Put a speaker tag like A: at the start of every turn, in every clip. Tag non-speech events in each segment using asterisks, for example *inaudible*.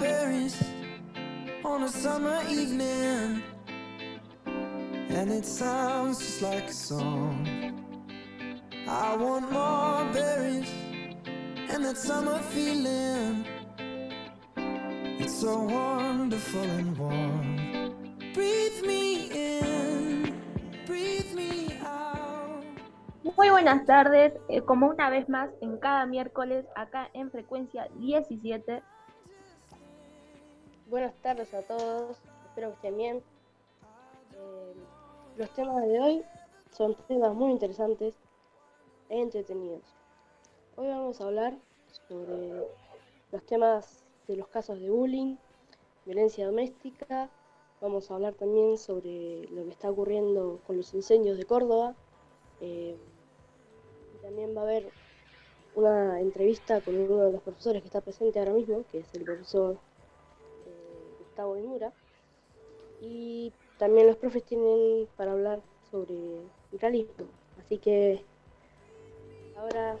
A: berries on a summer evening, and it sounds just like a song. I want more berries and that summer feeling. It's so wonderful and warm. Breathe me in, me out.
B: Muy buenas tardes, eh, como una vez más en cada miércoles acá en frecuencia 17.
C: Buenas tardes a todos, espero que estén bien. Eh, los temas de hoy son temas muy interesantes e entretenidos. Hoy vamos a hablar sobre los temas de los casos de bullying, violencia doméstica, vamos a hablar también sobre lo que está ocurriendo con los incendios de Córdoba. eh, también va a haber una entrevista con uno de los profesores que está presente ahora mismo, que es el profesor Gustavo Imura. Y también los profes tienen para hablar sobre realismo. Así que ahora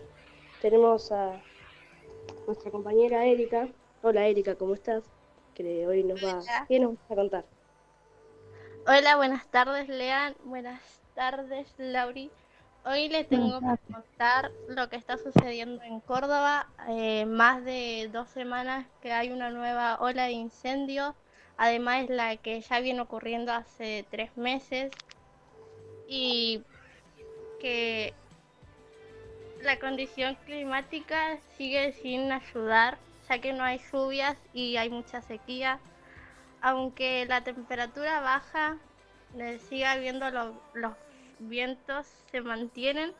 C: tenemos a nuestra compañera Erika. Hola Erika, ¿cómo estás? Que hoy nos va. ¿qué nos vas a contar?
D: Hola, buenas tardes, Lean. Buenas tardes, Lauri. Hoy les tengo que contar lo que está sucediendo en Córdoba. Eh, más de dos semanas que hay una nueva ola de incendios, además la que ya viene ocurriendo hace tres meses. Y que la condición climática sigue sin ayudar, ya que no hay lluvias y hay mucha sequía aunque la temperatura baja, sigue habiendo lo- los vientos se mantienen.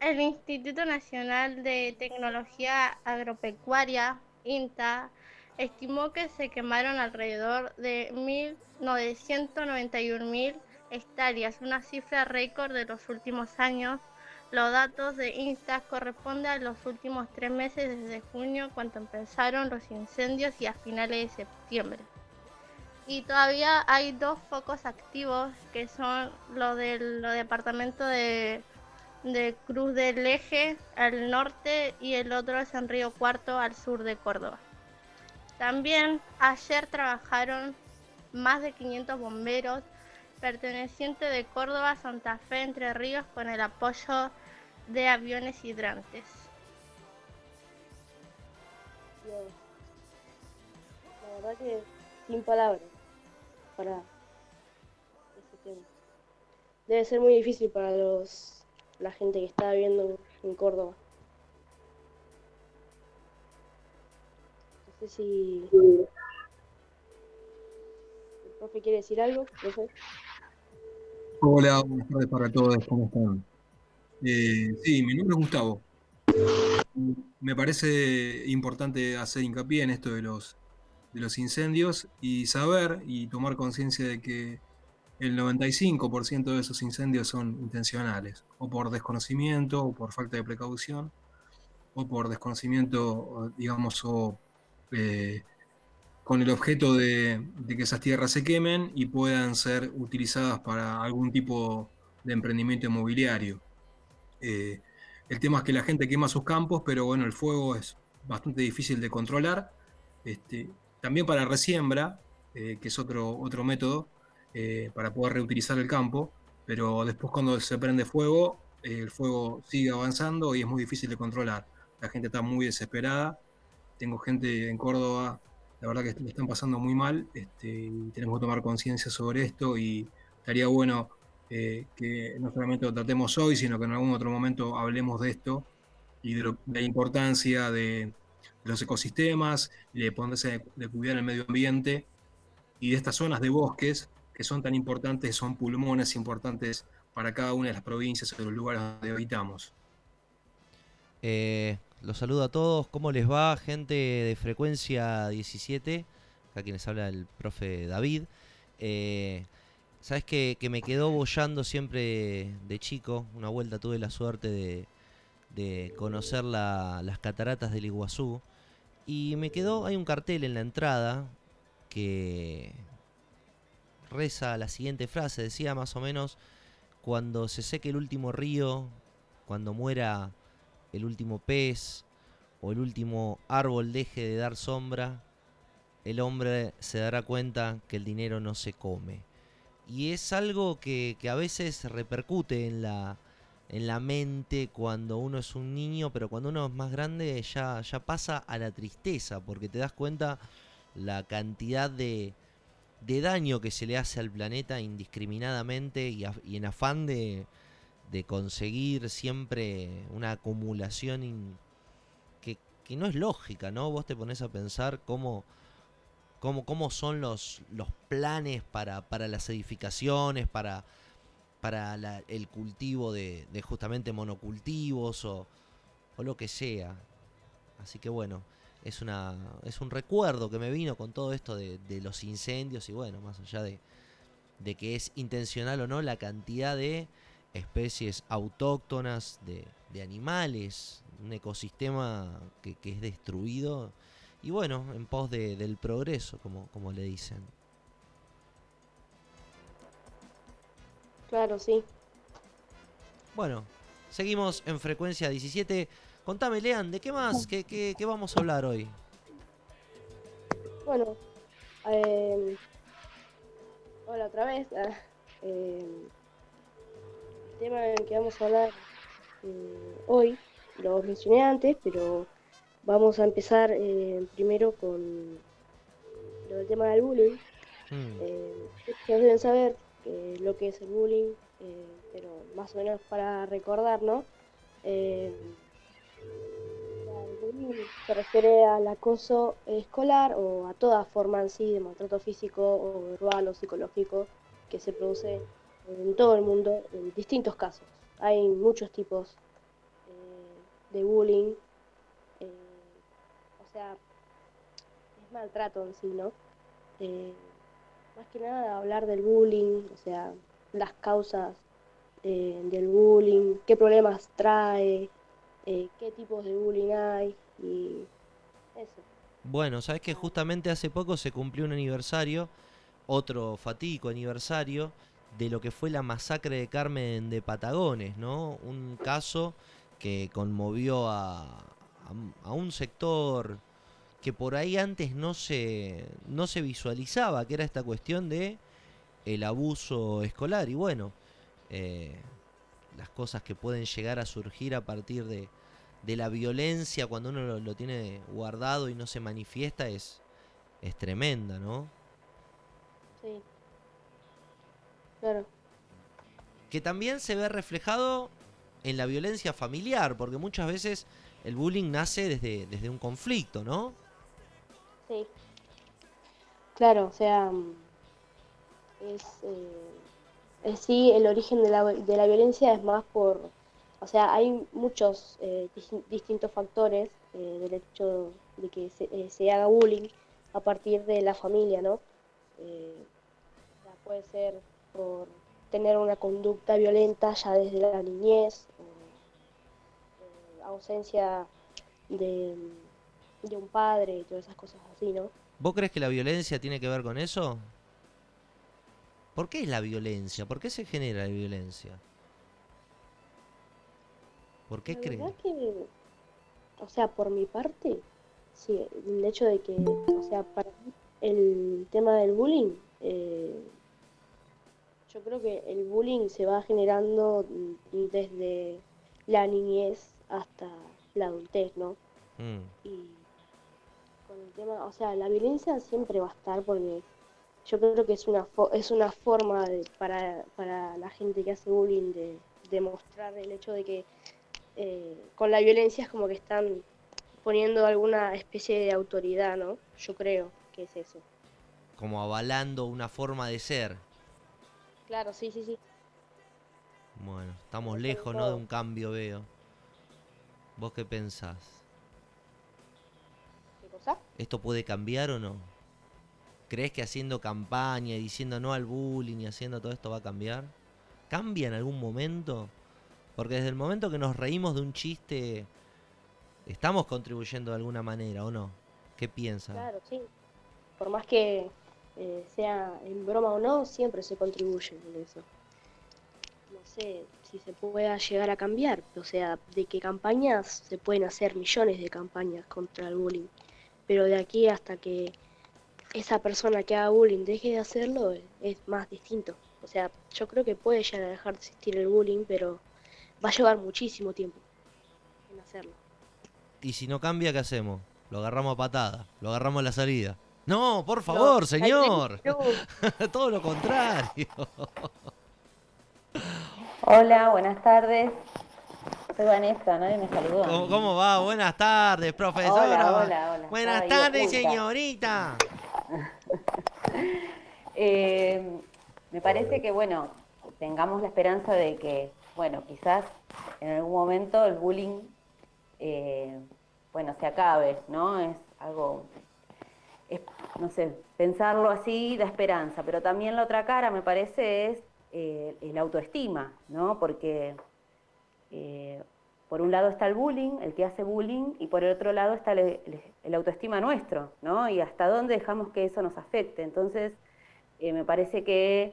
D: El Instituto Nacional de Tecnología Agropecuaria, INTA, estimó que se quemaron alrededor de mil, no, de 191.000 hectáreas, una cifra récord de los últimos años. Los datos de INTA corresponden a los últimos tres meses desde junio, cuando empezaron los incendios, y a finales de septiembre. Y todavía hay dos focos activos que son los del departamento de, de Cruz del Eje al norte y el otro es en Río Cuarto al sur de Córdoba. También ayer trabajaron más de 500 bomberos pertenecientes de Córdoba, Santa Fe, Entre Ríos con el apoyo de aviones hidrantes.
C: La verdad que sin palabras para ese tema. Debe ser muy difícil para los la gente que está viviendo en Córdoba. Sé si el profe quiere decir algo.
E: Hola, buenas tardes para todos, ¿cómo están? Eh, sí, mi nombre es Gustavo. Me parece importante hacer hincapié en esto de los, de los incendios y saber y tomar conciencia de que el 95% de esos incendios son intencionales, o por desconocimiento, o por falta de precaución, o por desconocimiento, o, digamos, o eh, con el objeto de, que esas tierras se quemen y puedan ser utilizadas para algún tipo de emprendimiento inmobiliario. Eh, el tema es que la gente quema sus campos, pero bueno, el fuego es bastante difícil de controlar. Este, también para resiembra, eh, que es otro, otro método para poder reutilizar el campo, pero después cuando se prende fuego, el fuego sigue avanzando y es muy difícil de controlar. La gente está muy desesperada. Tengo gente en Córdoba la verdad que le están pasando muy mal este, tenemos que tomar conciencia sobre esto y estaría bueno eh, que no solamente lo tratemos hoy, sino que en algún otro momento hablemos de esto y de, lo- la importancia de, los ecosistemas, de ponerse de, cuidar el medio ambiente y de estas zonas de bosques que son tan importantes, son pulmones importantes para cada una de las provincias o los lugares donde habitamos.
F: Eh, los saludo a todos, ¿cómo les va? Gente de frecuencia 17, acá quienes habla el profe David. Eh, Sabes que, me quedó bollando siempre de chico, una vuelta tuve la suerte de, conocer la- las cataratas del Iguazú. Y me quedó, hay un cartel en la entrada que reza la siguiente frase, decía más o menos, cuando se seque el último río, cuando muera el último pez o el último árbol deje de dar sombra, el hombre se dará cuenta que el dinero no se come. Y es algo que, que a veces repercute en la, en la mente cuando uno es un niño, pero cuando uno es más grande ya, ya pasa a la tristeza, porque te das cuenta la cantidad de, de daño que se le hace al planeta indiscriminadamente y, y en afán de, de conseguir siempre una acumulación que, que no es lógica, ¿no? Vos te pones a pensar cómo, cómo, cómo son los, los planes para, para las edificaciones, para, para el cultivo de, de justamente monocultivos o, o lo que sea. Así que bueno, es, una, es un recuerdo que me vino con todo esto de, de los incendios y bueno, más allá de, de que es intencional o no, la cantidad de especies autóctonas, de, de animales, un ecosistema que, que es destruido y bueno, en pos de- del progreso, como, como le dicen.
C: Claro, sí.
F: Bueno, seguimos en frecuencia 17. Contame, Lean, ¿de qué más? ¿Qué, qué, qué vamos a hablar hoy?
C: Bueno, eh, hola otra vez. *laughs* eh, tema del que vamos a hablar eh, hoy lo mencioné antes, pero vamos a empezar eh, primero con lo del tema del bullying.
F: Mm,
C: ustedes deben saber lo que es el bullying, pero más o menos para recordar, ¿no? El bullying se refiere al acoso escolar o a toda forma en sí de maltrato físico o verbal o psicológico que se produce en todo el mundo en distintos casos. Hay muchos tipos eh, de bullying, eh, o sea, es maltrato en sí, ¿no? Eh, más que nada hablar del bullying, o sea, las causas eh, del bullying, qué problemas trae, qué tipos de bullying hay y eso.
F: Bueno, sabes que justamente hace poco se cumplió un aniversario, otro fatídico aniversario, de lo que fue la masacre de Carmen de Patagones, ¿no? Un caso que conmovió a, a, un sector que por ahí antes no se, no se visualizaba, que era esta cuestión de el abuso escolar. Y bueno, eh, las cosas que pueden llegar a surgir a partir de, de la violencia cuando uno lo, lo tiene guardado y no se manifiesta es, es tremenda, ¿no?
C: Sí. Claro,
F: Que también se ve reflejado en la violencia familiar, porque muchas veces el bullying nace desde, desde un conflicto, ¿no?
C: sí. Claro, o sea, mm, es, eh, sí el origen de la, de la violencia es más por, o sea, hay muchos eh, dis- distintos factores eh, del hecho de que se, eh, se haga bullying a partir de la familia, ¿no? Eh, o sea, puede ser por tener una conducta violenta ya desde la niñez, o, eh, ausencia de, de un padre y todas esas cosas así, ¿no?
F: ¿Vos crees que la violencia tiene que ver con eso? ¿Por qué es la violencia? ¿Por qué se genera la violencia? ¿Por qué crees?
C: verdad que, o sea, por mi parte, sí, el hecho de que, o sea, para mí el tema del bullying, eh, yo creo que el bullying se va generando mm, desde la niñez hasta la adultez, ¿no?
F: Mm,
C: Y con el tema, o sea, la violencia siempre va a estar porque yo creo que es una fo- es una forma de, para, para la gente que hace bullying de demostrar el hecho de que eh, con la violencia es como que están poniendo alguna especie de autoridad, ¿no? Yo creo que es eso.
F: como avalando una forma de ser.
C: Claro, sí, sí, sí.
F: Bueno, estamos lejos, ¿no? De un cambio, veo. ¿Vos qué pensás?
C: ¿Qué cosa?
F: ¿Esto puede cambiar o no? ¿Crees que haciendo campaña y diciendo no al bullying y haciendo todo esto va a cambiar? ¿Cambia en algún momento? Porque desde el momento que nos reímos de un chiste, estamos contribuyendo de alguna manera, ¿o no? ¿Qué piensas?
C: Claro, sí. Por más que eh, sea en broma o no, siempre se contribuye en eso. No sé si se pueda llegar a cambiar, o sea, de que campañas se pueden hacer millones de campañas contra el bullying, pero de aquí hasta que esa persona que haga bullying deje de hacerlo es más distinto. O sea, yo creo que puede llegar a dejar de existir el bullying, pero va a llevar muchísimo tiempo en hacerlo.
F: Y si no cambia, ¿qué hacemos? Lo agarramos a patada, lo agarramos a la salida. No, por favor, señor. *laughs* Todo lo contrario. *laughs*
G: Hola, buenas tardes. Soy Vanessa, nadie me saludó.
F: ¿Cómo, va? Buenas tardes, profesora. Hola, hola, hola. Buenas tardes, señorita. *laughs*
G: Eh, me parece que, bueno, tengamos la esperanza de que, bueno, quizás en algún momento el bullying, eh, bueno, se acabe, ¿no? Es algo, no sé, pensarlo así da esperanza, pero también la otra cara, me parece, es eh, el autoestima, ¿no? Porque eh, por un lado está el bullying, el que hace bullying, y por el otro lado está el, autoestima nuestro, ¿no? Y hasta dónde dejamos que eso nos afecte. Entonces, eh, me parece que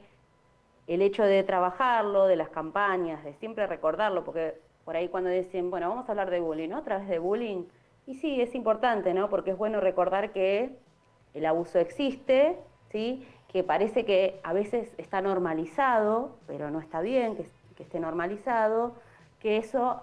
G: el hecho de trabajarlo, de las campañas, de siempre recordarlo, porque por ahí cuando dicen, bueno, vamos a hablar de bullying, ¿no? A través de bullying, y sí, es importante, ¿no? Porque es bueno recordar que el abuso existe, ¿sí? Que parece que a veces está normalizado, pero no está bien que, esté normalizado, que eso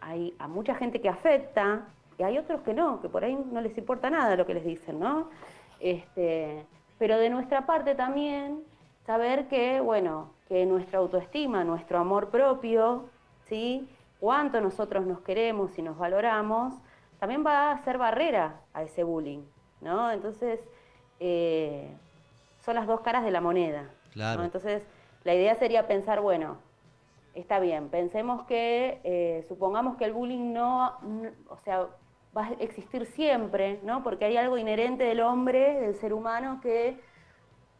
G: hay a mucha gente que afecta y hay otros que no, que por ahí no les importa nada lo que les dicen, ¿no? Este, pero de nuestra parte también saber que, bueno, que nuestra autoestima, nuestro amor propio, ¿sí? Cuánto nosotros nos queremos y nos valoramos, también va a ser barrera a ese bullying, ¿no? Entonces, eh, son las dos caras de la moneda. Claro. Entonces, la idea sería pensar, bueno, está bien, pensemos que, eh, supongamos que el bullying no, o sea, va a existir siempre, ¿no? Porque hay algo inherente del hombre, del ser humano, que,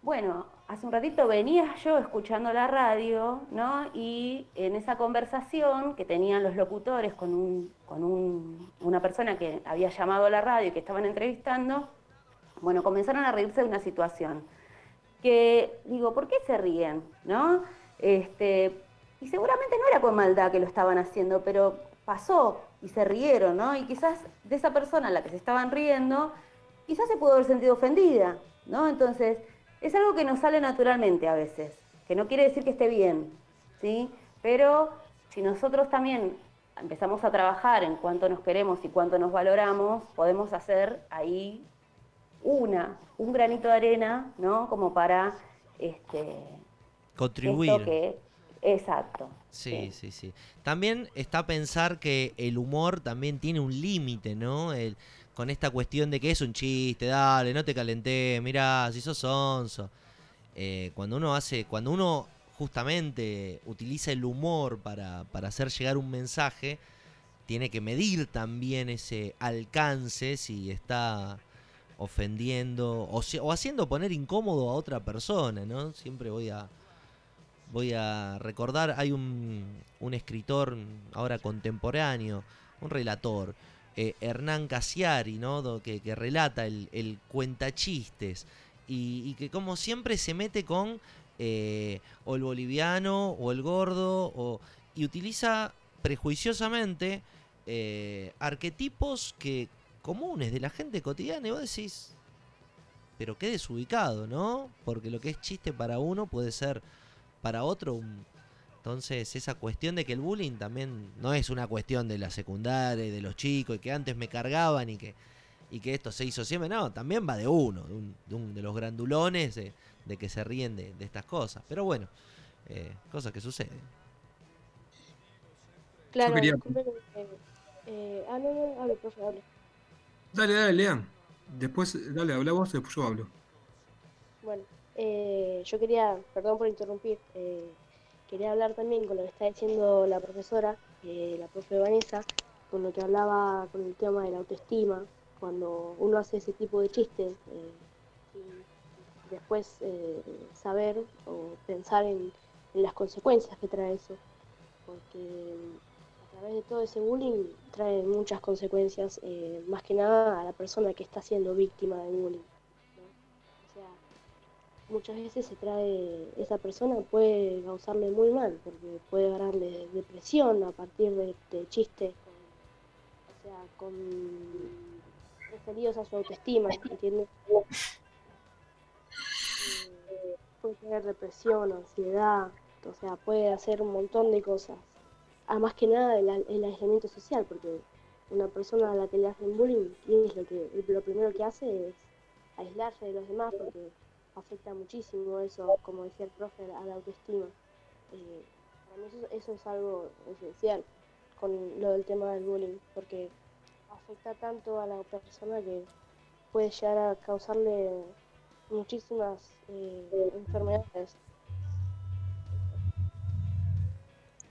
G: bueno, hace un ratito venía yo escuchando la radio, ¿no? Y en esa conversación que tenían los locutores con, un, con un, una persona que había llamado a la radio y que estaban entrevistando, bueno, comenzaron a reírse de una situación. Que digo, ¿por qué se ríen? ¿No? Este, y seguramente no era con maldad que lo estaban haciendo, pero pasó y se rieron, ¿no? Y quizás de esa persona a la que se estaban riendo, quizás se pudo haber sentido ofendida, ¿no? Entonces, es algo que nos sale naturalmente a veces, que no quiere decir que esté bien, ¿sí? Pero si nosotros también empezamos a trabajar en cuánto nos queremos y cuánto nos valoramos, podemos hacer ahí una, un granito de arena, ¿no? Como para este,
F: contribuir.
G: Exacto.
F: Sí, sí, sí, También está pensar que el humor también tiene un límite, ¿no? El, con esta cuestión de que es un chiste, dale, no te calenté, mirá, si sos sonso. Eh, cuando uno hace, cuando uno justamente utiliza el humor para, para hacer llegar un mensaje, tiene que medir también ese alcance si está ofendiendo o, o haciendo poner incómodo a otra persona, ¿no? Siempre voy a, voy a recordar, hay un, un escritor ahora contemporáneo, un relator, eh, Hernán Casiari, ¿no? que, relata el, el cuentachistes y, que como siempre se mete con eh, o el boliviano o el gordo o, y utiliza prejuiciosamente eh, arquetipos que comunes de la gente cotidiana y vos decís, pero qué desubicado, ¿no? Porque lo que es chiste para uno puede ser para otro. Entonces, esa cuestión de que el bullying también no es una cuestión de la secundaria y de los chicos y que antes me cargaban y que, y que esto se hizo siempre, no, también va de uno, de, un, de, los grandulones de, que se ríen de, estas cosas. Pero bueno, eh, cosas que suceden.
C: Claro, eh, ah, no, hable, profe, hable.
E: Dale, dale, Lean. Después, dale, habla vos, después yo hablo.
C: Bueno. Eh, yo quería, perdón por interrumpir, eh, quería hablar también con lo que está diciendo la profesora, eh, la profe Vanessa, con lo que hablaba con el tema de la autoestima, cuando uno hace ese tipo de chistes, y después saber o pensar en, las consecuencias que trae eso, porque a través de todo ese bullying trae muchas consecuencias, más que nada a la persona que está siendo víctima del bullying muchas veces se trae, esa persona puede causarle muy mal, porque puede agarrarle depresión a partir de, chistes, o sea, con referidos a su autoestima, ¿entiendes? puede tener depresión, ansiedad, o sea, puede hacer un montón de cosas. Además que nada el, el aislamiento social, porque una persona a la que le hacen bullying, es lo que lo primero que hace es aislarse de los demás, porque afecta muchísimo eso, como decía el profe, a la autoestima. Eh, para mí eso, es algo esencial con lo del tema del bullying, porque afecta tanto a la persona que puede llegar a causarle muchísimas eh, enfermedades.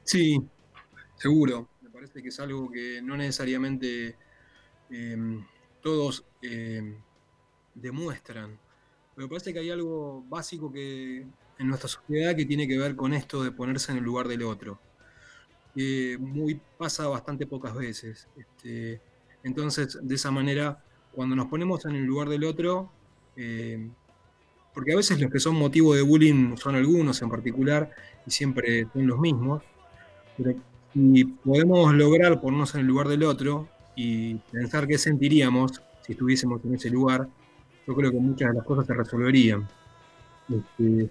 E: Sí, seguro. Me parece que es algo que no necesariamente em, todos em, demuestran. Pero parece que hay algo básico que en nuestra sociedad que tiene que ver con esto de ponerse en el lugar del otro. Que muy, pasa bastante pocas veces. Este, entonces, de esa manera, cuando nos ponemos en el lugar del otro, em, porque a veces los que son motivo de bullying son algunos en particular y siempre son los mismos, pero si podemos lograr ponernos en el lugar del otro y pensar qué sentiríamos si estuviésemos en ese lugar, yo creo que muchas de las cosas se resolverían. Este,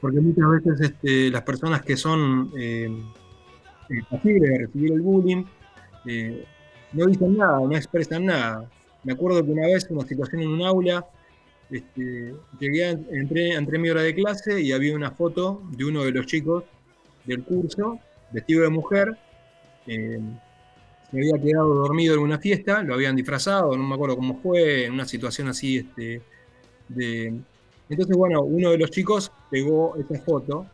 E: porque muchas veces este, las personas que son eh, eh de recibir el bullying eh, no dicen nada, no expresan nada. Me acuerdo que una vez, una situación en un aula, este, llegué, entré, entré en mi hora de clase y había una foto de uno de los chicos del curso, vestido de mujer. Eh, se había quedado dormido en una fiesta, lo habían disfrazado, no me acuerdo cómo fue, en una situación así este, de... Entonces, bueno, uno de los chicos pegó esa foto.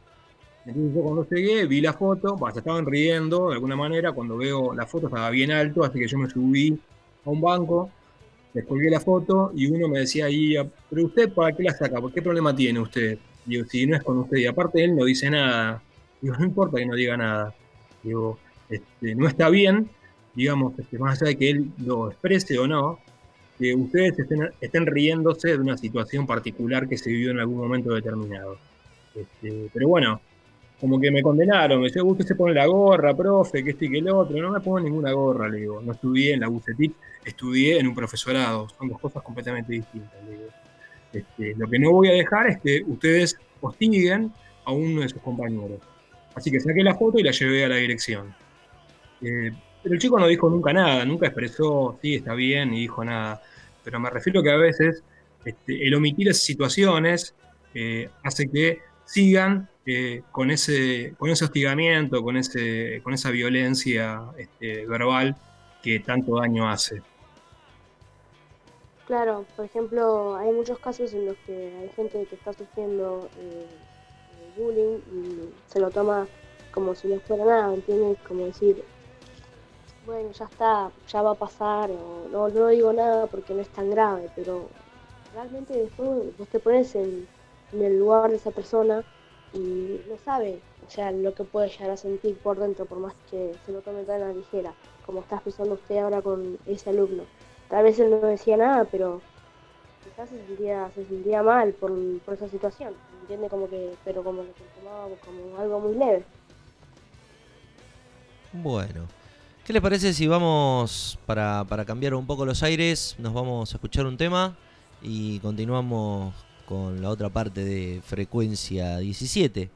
E: Entonces yo cuando llegué vi la foto, se estaban riendo de alguna manera, cuando veo la foto estaba bien alto, así que yo me subí a un banco, les colgué la foto y uno me decía ahí, pero usted para qué la saca, ¿por qué problema tiene usted? Digo, si no es con usted, y aparte él no dice nada. Digo, no importa que no diga nada. Digo, este, no está bien, digamos, este, más allá de que él lo exprese o no, que ustedes estén, riéndose de una situación particular que se vivió en algún momento determinado. Este, pero bueno, como que me condenaron, me decían, usted se pone la gorra, profe, que este y que el otro, no me pongo ninguna gorra, le digo, no estudié en la UCETIC, estudié en un profesorado, son dos cosas completamente distintas. Este, lo que no voy a dejar es que ustedes hostiguen a uno de sus compañeros. Así que saqué la foto y la llevé a la dirección. Eh, pero el chico no dijo nunca nada, nunca expresó, sí, está bien, ni dijo nada. Pero me refiero que a veces este, el omitir esas situaciones eh, hace que sigan eh, con, ese, con ese hostigamiento, con, ese, con esa violencia este, verbal que tanto daño hace.
C: Claro, por ejemplo, hay muchos casos en los que hay gente que está sufriendo eh, bullying y se lo toma como si no fuera nada, ¿entiendes? Como decir, bueno, ya está, ya va a pasar, o no, no digo nada porque no es tan grave, pero realmente después vos te pones en, el lugar de esa persona y no sabe, o sea, lo que puede llegar a sentir por dentro, por más que se lo tome tan a la ligera, como está pensando usted ahora con ese alumno. Tal vez él no decía nada, pero quizás se sentía, se mal por, esa situación, entiende como que, pero como lo tomaba como algo muy leve.
F: Bueno, ¿qué le parece si vamos, para, para cambiar un poco los aires, nos vamos a escuchar un tema y continuamos con la otra parte de Frecuencia 17,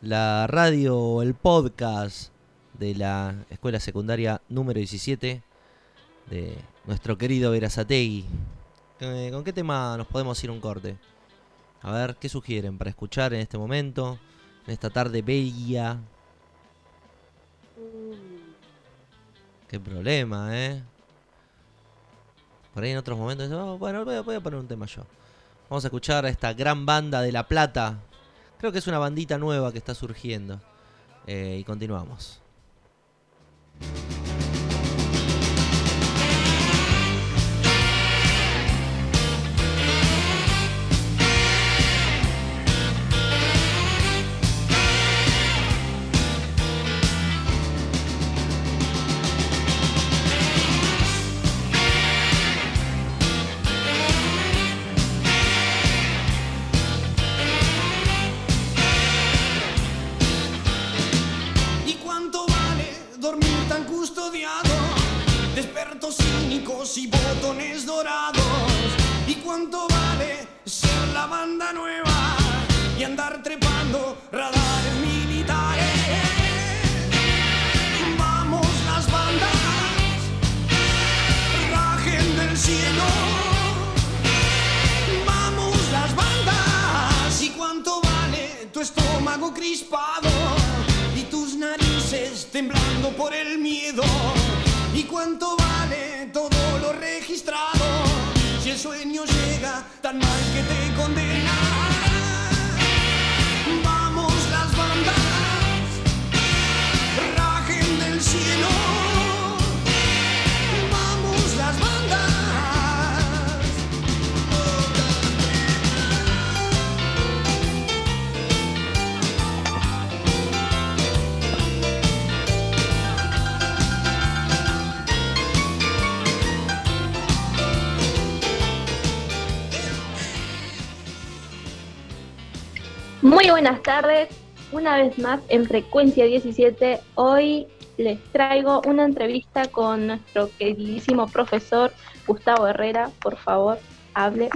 F: la radio el podcast de la escuela secundaria número 17 de nuestro querido Verazategui. Eh, ¿Con qué tema nos podemos ir un corte? A ver, ¿qué sugieren para escuchar en este momento? En esta tarde bella. Qué problema, ¿eh? Por ahí en otros momentos, oh, bueno, voy a, poner un tema yo. Vamos a escuchar a esta gran banda de La Plata. Creo que es una bandita nueva que está surgiendo. Eh, y continuamos.
A: Y tus narices temblando por el miedo. ¿Y cuánto
B: Muy buenas tardes, una vez más en Frecuencia 17. Hoy les traigo una entrevista con nuestro queridísimo profesor Gustavo Herrera. Por favor, hable.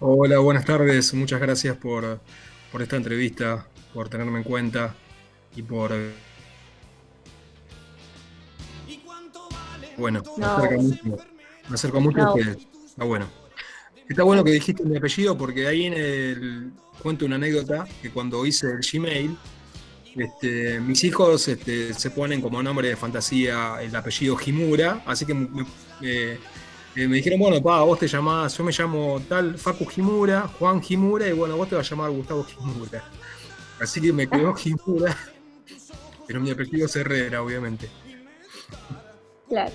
E: Hola, buenas tardes. Muchas gracias por, por esta entrevista, por tenerme en cuenta y por... Bueno, me acerca mucho, me acerco mucho a ustedes. Está bueno. Está bueno que dijiste mi apellido porque ahí en el cuento una anécdota que cuando hice el Gmail, este, mis hijos este, se ponen como nombre de fantasía el apellido Jimura, así que me, eh, me dijeron, bueno, pa, vos te llamás, yo me llamo tal Facu Jimura, Juan Jimura, y bueno, vos te vas a llamar Gustavo Jimura. Así que me quedó *laughs* Jimura, pero mi apellido es Herrera, obviamente.
B: Claro.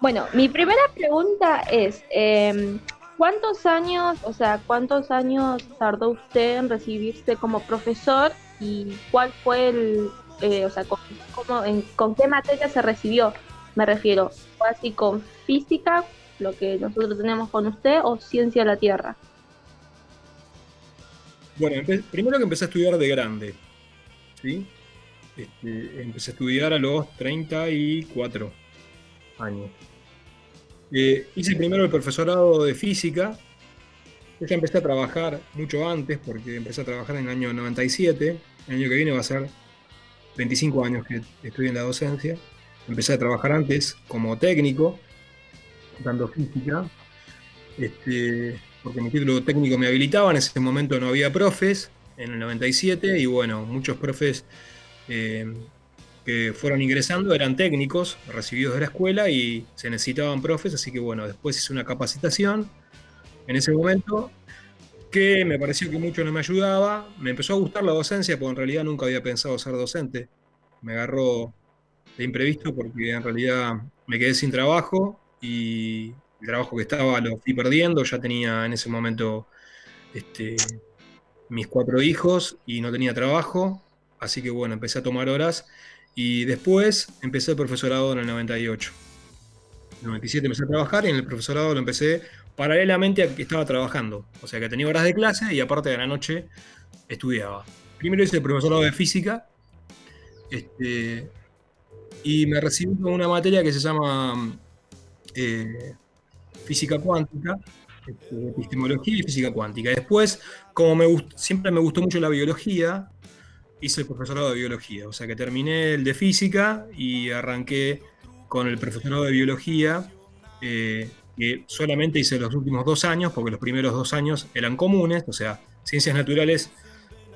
B: Bueno, mi primera pregunta es, em, ¿cuántos años, o sea, cuántos años tardó usted en recibirse como profesor y cuál fue el, eh, o sea, con, qué materia se recibió? Me refiero, ¿fue así con física, lo que nosotros tenemos con usted, o ciencia de la Tierra?
E: Bueno, primero que empecé a estudiar de grande, ¿sí? Este, empecé a estudiar a los 34 años. Eh, hice primero el profesorado de física. Yo ya empecé a trabajar mucho antes, porque empecé a trabajar en el año 97. El año que viene va a ser 25 años que estoy en la docencia. Empecé a trabajar antes como técnico, dando física. Este, porque mi título técnico me habilitaba, en ese momento no había profes, en el 97, y bueno, muchos profes eh, fueron ingresando eran técnicos recibidos de la escuela y se necesitaban profes, así que bueno, después hice una capacitación en ese momento que me pareció que mucho no me ayudaba, me empezó a gustar la docencia, porque en realidad nunca había pensado ser docente, me agarró de imprevisto porque en realidad me quedé sin trabajo y el trabajo que estaba lo fui perdiendo, ya tenía en ese momento este, mis cuatro hijos y no tenía trabajo, así que bueno, empecé a tomar horas y después empecé el profesorado en el 98. En el 97 empecé a trabajar y en el profesorado lo empecé paralelamente a que estaba trabajando, o sea que tenía horas de clase y aparte de la noche estudiaba. Primero hice el profesorado de física este, y me recibí con una materia que se llama eh, física cuántica, este, epistemología y física cuántica. Después, como me siempre me gustó mucho la biología, hice el profesorado de biología. O sea que terminé el de física y arranqué con el profesorado de biología, eh, que solamente hice los últimos dos años, porque los primeros dos años eran comunes, o sea, ciencias naturales,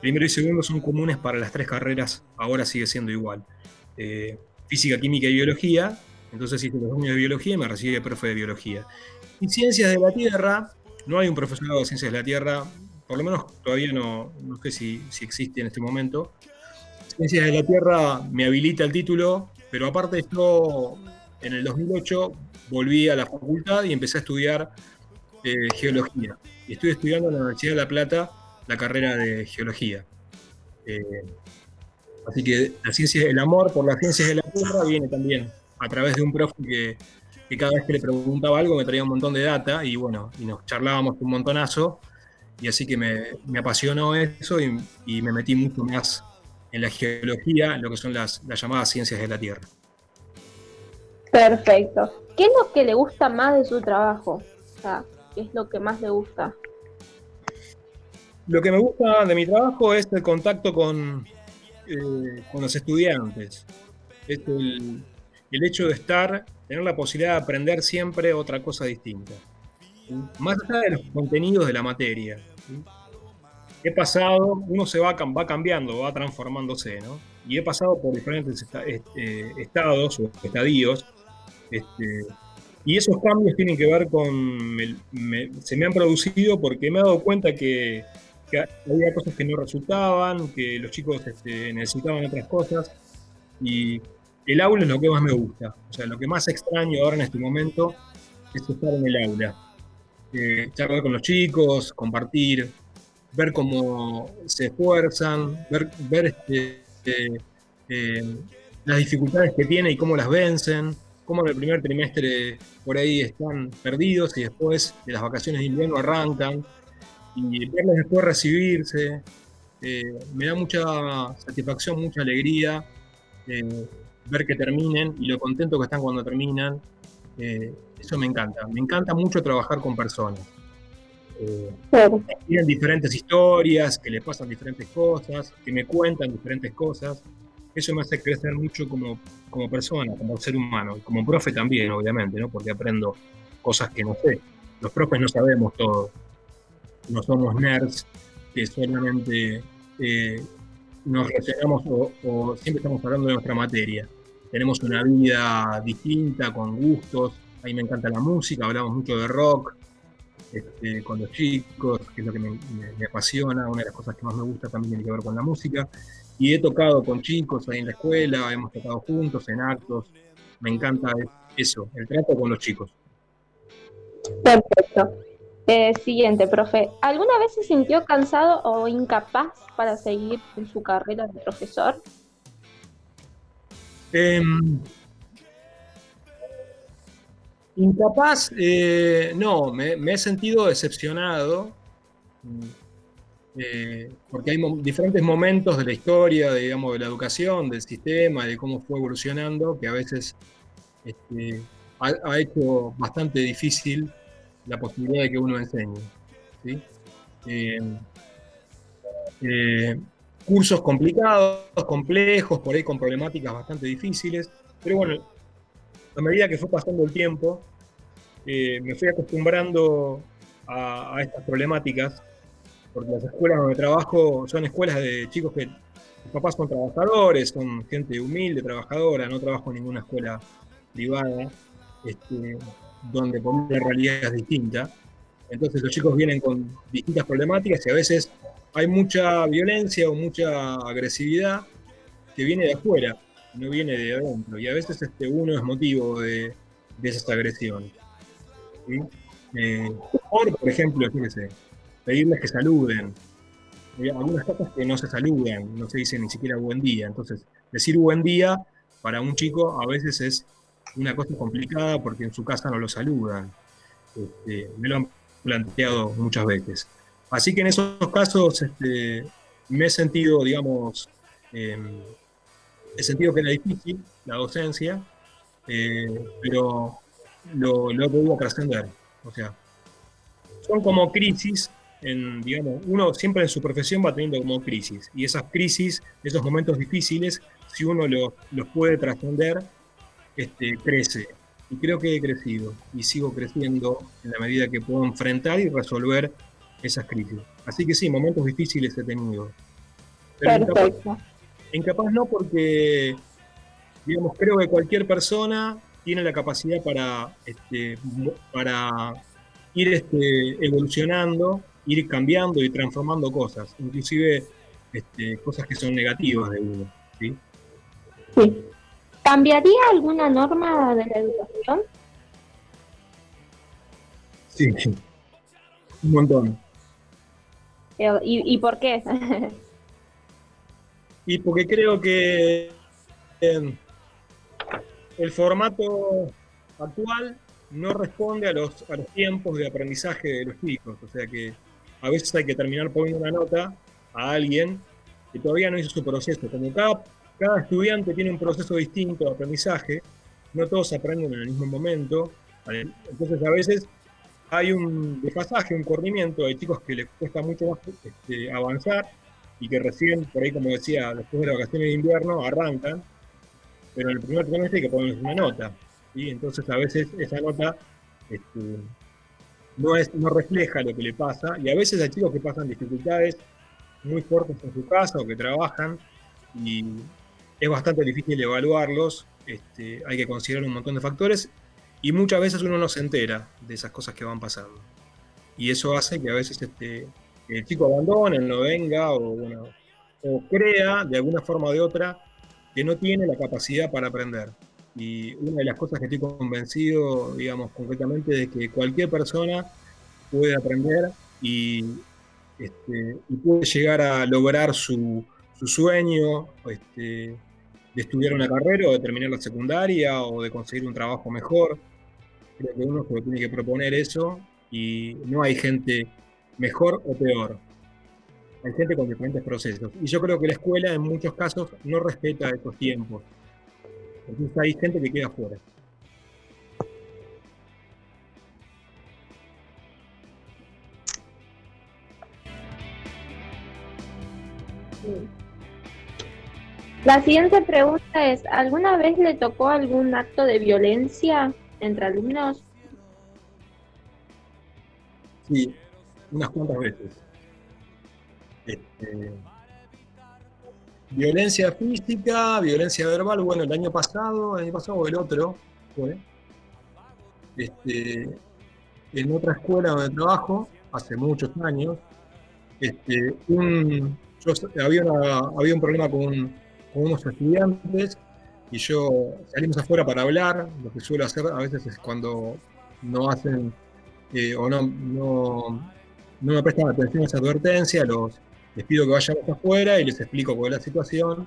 E: primero y segundo son comunes para las tres carreras, ahora sigue siendo igual. Eh, física, química y biología, entonces hice los años de biología y me recibí de profe de biología. Y ciencias de la Tierra, no hay un profesorado de ciencias de la Tierra, por lo menos todavía no, no sé si, si existe en este momento. Ciencias de la Tierra me habilita el título, pero aparte yo en el 2008 volví a la facultad y empecé a estudiar eh, geología. Y estoy estudiando en la Universidad de La Plata la carrera de geología. Eh, así que la ciencia, el amor por las ciencias de la Tierra viene también a través de un profe que cada vez que le preguntaba algo me traía un montón de data y bueno, y nos charlábamos un montonazo y así que me, me apasionó eso y, y me metí mucho más en la geología, en lo que son las, las llamadas ciencias de la Tierra.
B: Perfecto. ¿Qué es lo que le gusta más de su trabajo? O sea, ¿qué es lo que más le gusta?
E: lo que me gusta de mi trabajo es el contacto con, eh, con los estudiantes. Es el, el, hecho de estar, tener la posibilidad de aprender siempre otra cosa distinta. Más allá de los contenidos de la materia. He pasado, uno se va, va cambiando, va transformándose, ¿no? Y he pasado por diferentes este, estados o estadios. Este, y esos cambios tienen que ver con. se me han producido porque me he dado cuenta que que había cosas que no resultaban, que los chicos este, necesitaban otras cosas. Y el aula es lo que más me gusta. O sea, lo que más extraño ahora en este momento es estar en el aula. Eh, charlar con los chicos, compartir, ver cómo se esfuerzan, ver, este, eh, eh, las dificultades que tienen y cómo las vencen, cómo en el primer trimestre por ahí están perdidos y después de las vacaciones de invierno arrancan y verlos después recibirse, me da mucha satisfacción, mucha alegría ver que terminen y lo contento que están cuando terminan. Eso me encanta. Me encanta mucho trabajar con personas. tienen diferentes historias, que les pasan diferentes cosas, que me cuentan diferentes cosas. Eso me hace crecer mucho como, como persona, como ser humano, y como profe también, obviamente, ¿no? porque aprendo cosas que no sé. Los profes no sabemos todo no somos nerds que solamente eh, nos relacionamos o, siempre estamos hablando de nuestra materia. Tenemos una vida distinta, con gustos. A mí me encanta la música, hablamos mucho de rock este, con los chicos, que es lo que me, apasiona. Una de las cosas que más me gusta también tiene que ver con la música. Y he tocado con chicos ahí en la escuela, hemos tocado juntos en actos. Me encanta eso, el trato con los chicos.
B: Perfecto. Eh, siguiente, profe. ¿Alguna vez se sintió cansado o incapaz para seguir en su carrera de profesor?
E: Em, incapaz, eh, no, me, he sentido decepcionado, eh, porque hay diferentes momentos de la historia, digamos, de la educación, del sistema, de cómo fue evolucionando, que a veces este, ha hecho bastante difícil la posibilidad de que uno enseñe. Eh, eh, cursos complicados, complejos, por ahí con problemáticas bastante difíciles, pero bueno, a medida que fue pasando el tiempo, eh, me fui acostumbrando a, estas problemáticas, porque las escuelas donde trabajo son escuelas de chicos que papás son trabajadores, son gente humilde, trabajadora, no trabajo en ninguna escuela privada. Este, donde la realidad es distinta. Entonces los chicos vienen con distintas problemáticas y a veces hay mucha violencia o mucha agresividad que viene de afuera, no viene de adentro. Y a veces este, uno es motivo de, de esas agresiones. Eh, por, ejemplo, fíjese, pedirles que saluden. Hay algunas cosas que no se saludan, no se dice ni siquiera buen día. Entonces, decir buen día para un chico a veces es una cosa complicada porque en su casa no lo saludan. Este, me lo han planteado muchas veces. Así que en esos casos este, me he sentido, digamos, em, he sentido que era difícil la docencia, eh, pero lo, lo he podido trascender. O sea, son como crisis, en, digamos, uno siempre en su profesión va teniendo como crisis, y esas crisis, esos momentos difíciles, si uno los puede trascender, este, crece. Y creo que he crecido y sigo creciendo en la medida que puedo enfrentar y resolver esas crisis. Así que sí, momentos difíciles he tenido. Pero Perfecto. Incapaz, no porque, digamos, creo que cualquier persona tiene la capacidad para, este, para ir este, evolucionando, ir cambiando y transformando cosas, inclusive este, cosas que son negativas de uno. ¿sí?
B: sí. ¿Cambiaría alguna norma de la educación?
E: Sí, un montón.
B: ¿Y, por qué? *laughs*
E: y porque creo que em, el formato actual no responde a los, a los tiempos de aprendizaje de los chicos. O sea que a veces hay que terminar poniendo una nota a alguien que todavía no hizo su proceso. Como cada cada estudiante tiene un proceso distinto de aprendizaje, no todos aprenden en el mismo momento, entonces a veces hay un desfasaje, un corrimiento de chicos que les cuesta mucho más este, avanzar y que recién, por ahí como decía, después de las vacaciones de invierno, arrancan, pero en el primer trimestre hay que ponerles una nota. y Entonces a veces esa nota este, no, es, no refleja lo que le pasa y a veces hay chicos que pasan dificultades muy fuertes en su casa o que trabajan y es bastante difícil evaluarlos, este, hay que considerar un montón de factores y muchas veces uno no se entera de esas cosas que van pasando. Y eso hace que a veces este, el chico abandone, no venga o, o crea de alguna forma o de otra que no tiene la capacidad para aprender. Y una de las cosas que estoy convencido, digamos, concretamente, es que cualquier persona puede aprender y, este, puede llegar a lograr su, sueño este, de estudiar una carrera o de terminar la secundaria o de conseguir un trabajo mejor. Creo que uno tiene que proponer eso y no hay gente mejor o peor. Hay gente con diferentes procesos. Y yo creo que la escuela en muchos casos no respeta esos tiempos. Entonces hay gente que queda fuera.
B: La siguiente pregunta es, ¿alguna vez le tocó algún acto de violencia entre alumnos?
E: Sí, unas cuantas veces. Este, violencia física, violencia verbal, bueno, el año pasado, el año pasado o el otro fue, este, en otra escuela donde trabajo, hace muchos años, este, había, había un problema con, unos estudiantes y yo salimos afuera para hablar, lo que suelo hacer a veces es cuando no hacen eh, o no, no me prestan atención a esa advertencia, los, les pido que vayamos afuera y les explico cuál es la situación.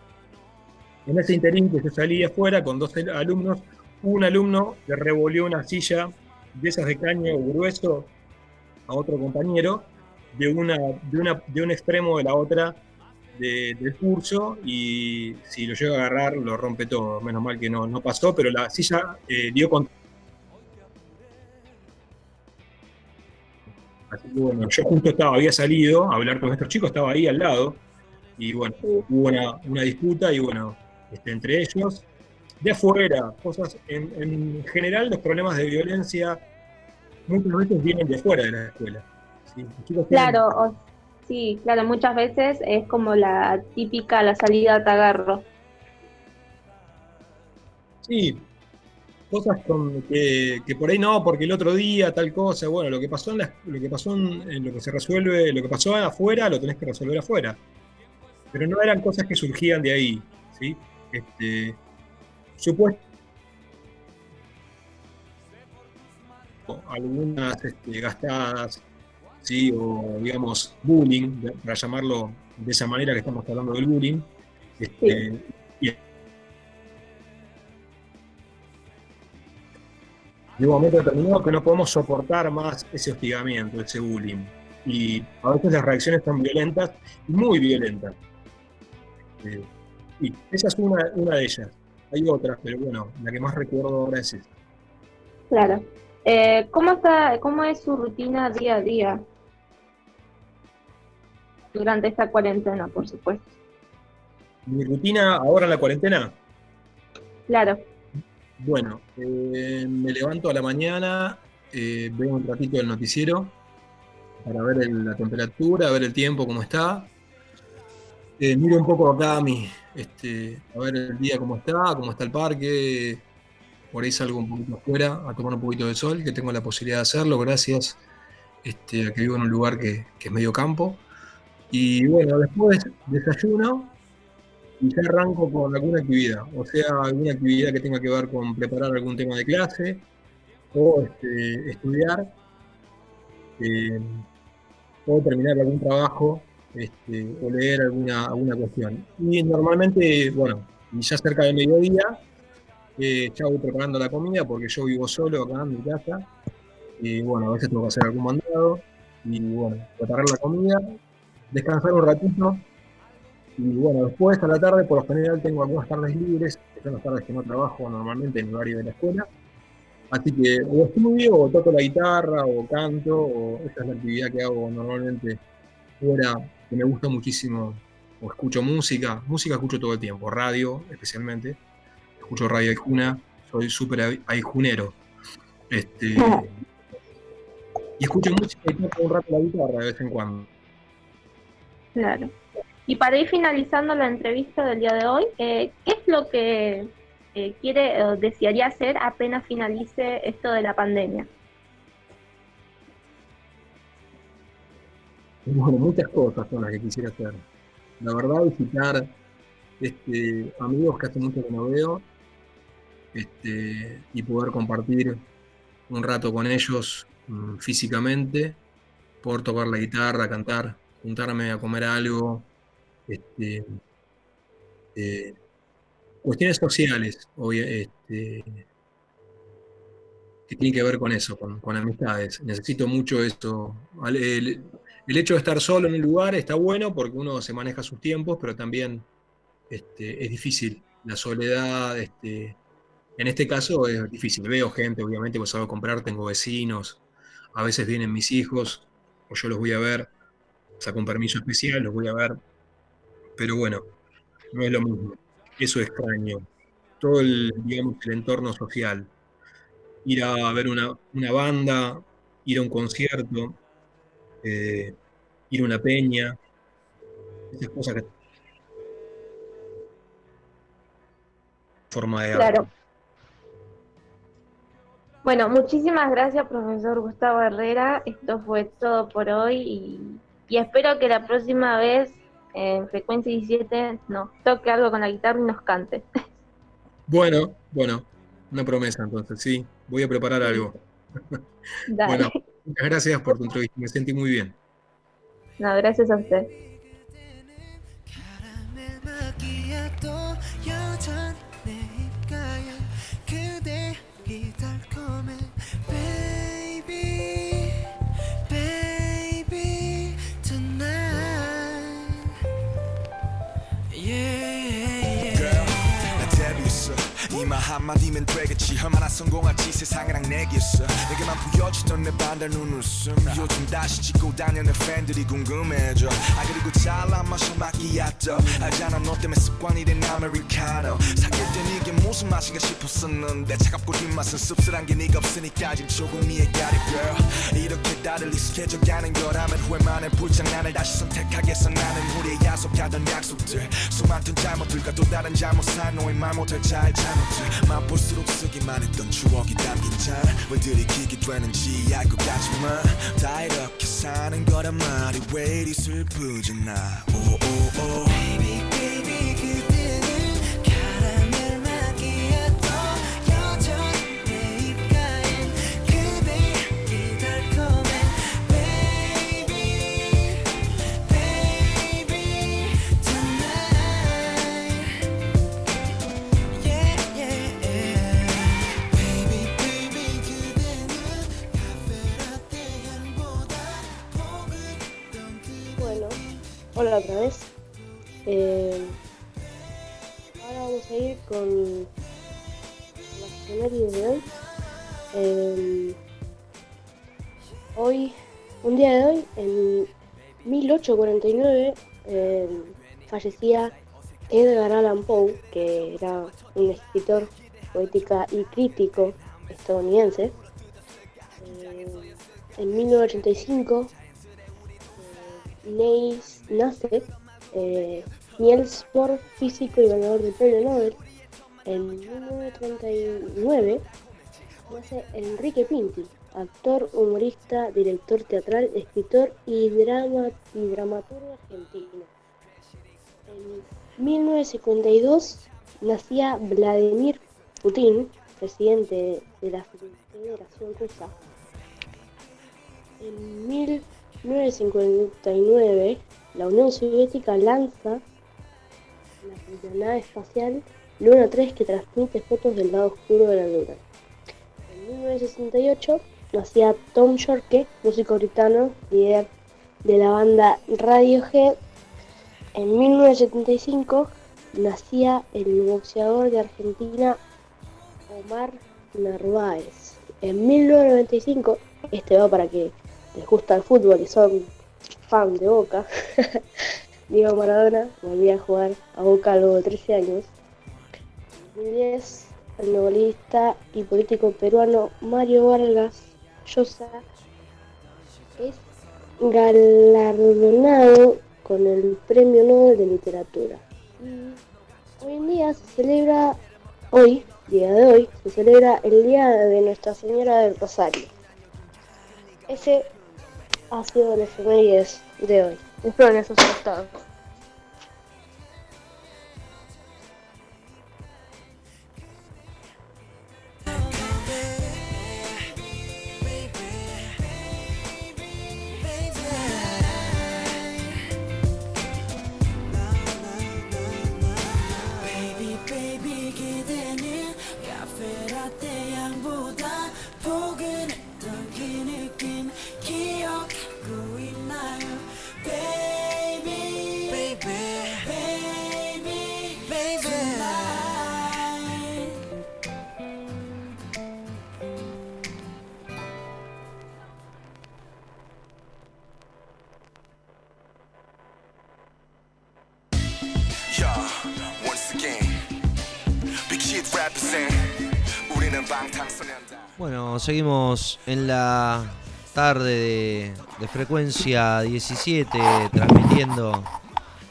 E: En ese interín que yo salí afuera con dos alumnos, un alumno le revolvió una silla de esas de caño grueso a otro compañero de, un extremo de la otra del curso y si lo llega a agarrar lo rompe todo. Menos mal que no, pasó, pero la silla eh, dio bueno, yo justo estaba, había salido a hablar con estos chicos, estaba ahí al lado, y bueno, hubo una, disputa y bueno, este, entre ellos, de afuera, cosas, en, general los problemas de violencia muchas veces vienen de afuera de la escuela.
B: claro, sí, claro, muchas veces es como la típica, la salida a tagarro.
E: Sí, cosas con, que, por ahí no, porque el otro día tal cosa, bueno, lo que pasó en lo que pasó en, lo que se resuelve, lo que pasó afuera, lo tenés que resolver afuera. Pero no eran cosas que surgían de ahí, ¿sí? Este, supuesto algunas este, gastadas, ¿sí? o digamos bullying, para llamarlo de esa manera que estamos hablando del bullying, este, de un momento determinado que no podemos soportar más ese hostigamiento, ese bullying. Y a veces las reacciones son violentas, muy violentas. Eh, y esa es una, una, de ellas. Hay otras, pero bueno, la que más recuerdo ahora es esa.
B: Claro. Eh, ¿cómo, está, ¿Cómo es su rutina día a día? Durante esta cuarentena, por supuesto.
E: ¿Mi rutina ahora en la cuarentena?
B: Claro.
E: Bueno, eh, me levanto a la mañana, eh, veo un ratito del noticiero para ver la temperatura, ver el tiempo, cómo está. Eh, miro un poco acá a, mi, este, a ver el día cómo está, cómo está el parque. Por ahí salgo un poquito afuera a tomar un poquito de sol, que tengo la posibilidad de hacerlo gracias este, a que vivo en un lugar que, que es medio campo. Y bueno, después desayuno, y ya arranco con alguna actividad, o sea, alguna actividad que tenga que ver con preparar algún tema de clase o este, estudiar eh, o terminar algún trabajo este, o leer alguna, alguna cuestión. Y normalmente, bueno, ya cerca del mediodía, eh, ya voy preparando la comida porque yo vivo solo acá en mi casa y bueno, a veces tengo que hacer algún mandado y bueno, preparar la comida, descansar un ratito y bueno, después a la tarde, por lo general, tengo algunas tardes libres, que son las tardes que no trabajo normalmente en el horario de la escuela. Así que o estudio, o toco la guitarra, o canto, o esta es la actividad que hago normalmente fuera, que me gusta muchísimo, o escucho música, música escucho todo el tiempo, radio especialmente, escucho radio Aijuna, soy súper aijunero. Este, y escucho música y toco un rato la guitarra de vez en cuando.
B: Claro. Y para ir finalizando la entrevista del día de hoy, eh, ¿qué es lo que eh, quiere o desearía hacer apenas finalice esto de la pandemia?
E: Bueno, muchas cosas son las que quisiera hacer. La verdad, visitar este, amigos que hace mucho que no veo este, y poder compartir un rato con ellos mm, físicamente, poder tocar la guitarra, cantar, juntarme a comer algo, este, eh, cuestiones sociales, este, que tienen que ver con eso, con, amistades. Necesito mucho esto. El, hecho de estar solo en un lugar está bueno porque uno se maneja sus tiempos, pero también este, es difícil. La soledad, en este caso es difícil. Veo gente, obviamente, pues salgo comprar, tengo vecinos, a veces vienen mis hijos, o yo los voy a ver, saco un permiso especial, los voy a ver, pero bueno, no es lo mismo. Eso es extraño. Todo el, digamos, el entorno social. Ir a ver una, banda, ir a un concierto, eh, ir a una peña, esas cosas que... Forma de
B: claro. Bueno, muchísimas gracias, profesor Gustavo Herrera. Esto fue todo por hoy y espero que la próxima vez en frecuencia 17 nos toque algo con la guitarra y nos cante. *laughs*
E: Bueno, bueno, una promesa entonces, sí, voy a preparar algo. *laughs* Bueno, muchas gracias por tu entrevista, me sentí muy bien.
B: No, gracias a usted.
A: 한마디면 되겠지. 얼마나 성공할지 세상이랑 내겠어. 내게만 보여주던 내 반달 눈웃음. 요즘 다시 찍고 다니는 팬들이 궁금해져. 아 그리고 잘난 마셔 마키아토 알잖아 너 때문에 습관이 된 아메리카노. 사귈 땐 이게 무슨 맛인가 싶었었는데 차갑고 뒷맛은 씁쓸한 게 네가 없으니까 지금 조금 이해가리 girl. 이렇게 다들 익숙해져 가는 거라면 후회만의 불장 난을 다시 선택하겠어. 나는 우리의 야속하던 약속들. 수많던 잘못들과 또 다른 잘못 살 너의 말 못할 잘 잘못들 맛볼수록 쓰기만 했던 추억이 담긴 잔왜 들이키게 되는지 알 것 같지만 다 이렇게 사는 거란 말이 왜 이리 슬프지 나. 오오오
C: Hola otra vez. Eh, ahora vamos a ir con la escenario de hoy. Eh, hoy, un día de hoy, en 1849, eh, fallecía Edgar Allan Poe, que era un escritor, poética y crítico estadounidense. en 1985 Niels nace eh, Niels físico y ganador del premio Nobel. En 1939 nace Enrique Pinti, actor, humorista, director teatral, escritor y, y dramaturgo argentino. En 1952 nacía Vladimir Putin, presidente de la Federación Rusa. En 1959, la Unión Soviética lanza la nave espacial Luna 3 que transmite fotos del lado oscuro de la Luna. En 1968 nacía Tom Yorke, músico británico, líder de la banda Radiohead. En 1975 nacía el boxeador de Argentina Omar Narváez. En 1995, este va para que les gusta el fútbol y son fan de Boca, *laughs* Diego Maradona volvía a jugar a Boca luego de 13 años. En 2010, el novelista y político peruano Mario Vargas Llosa es galardonado con el Premio Nobel de Literatura. Hoy en día se celebra, hoy, día de hoy, se celebra el Día de Nuestra Señora del Rosario. Ese ha sido el efemérides de hoy. Espero que les haya gustado.
F: Seguimos en la tarde de, frecuencia 17, transmitiendo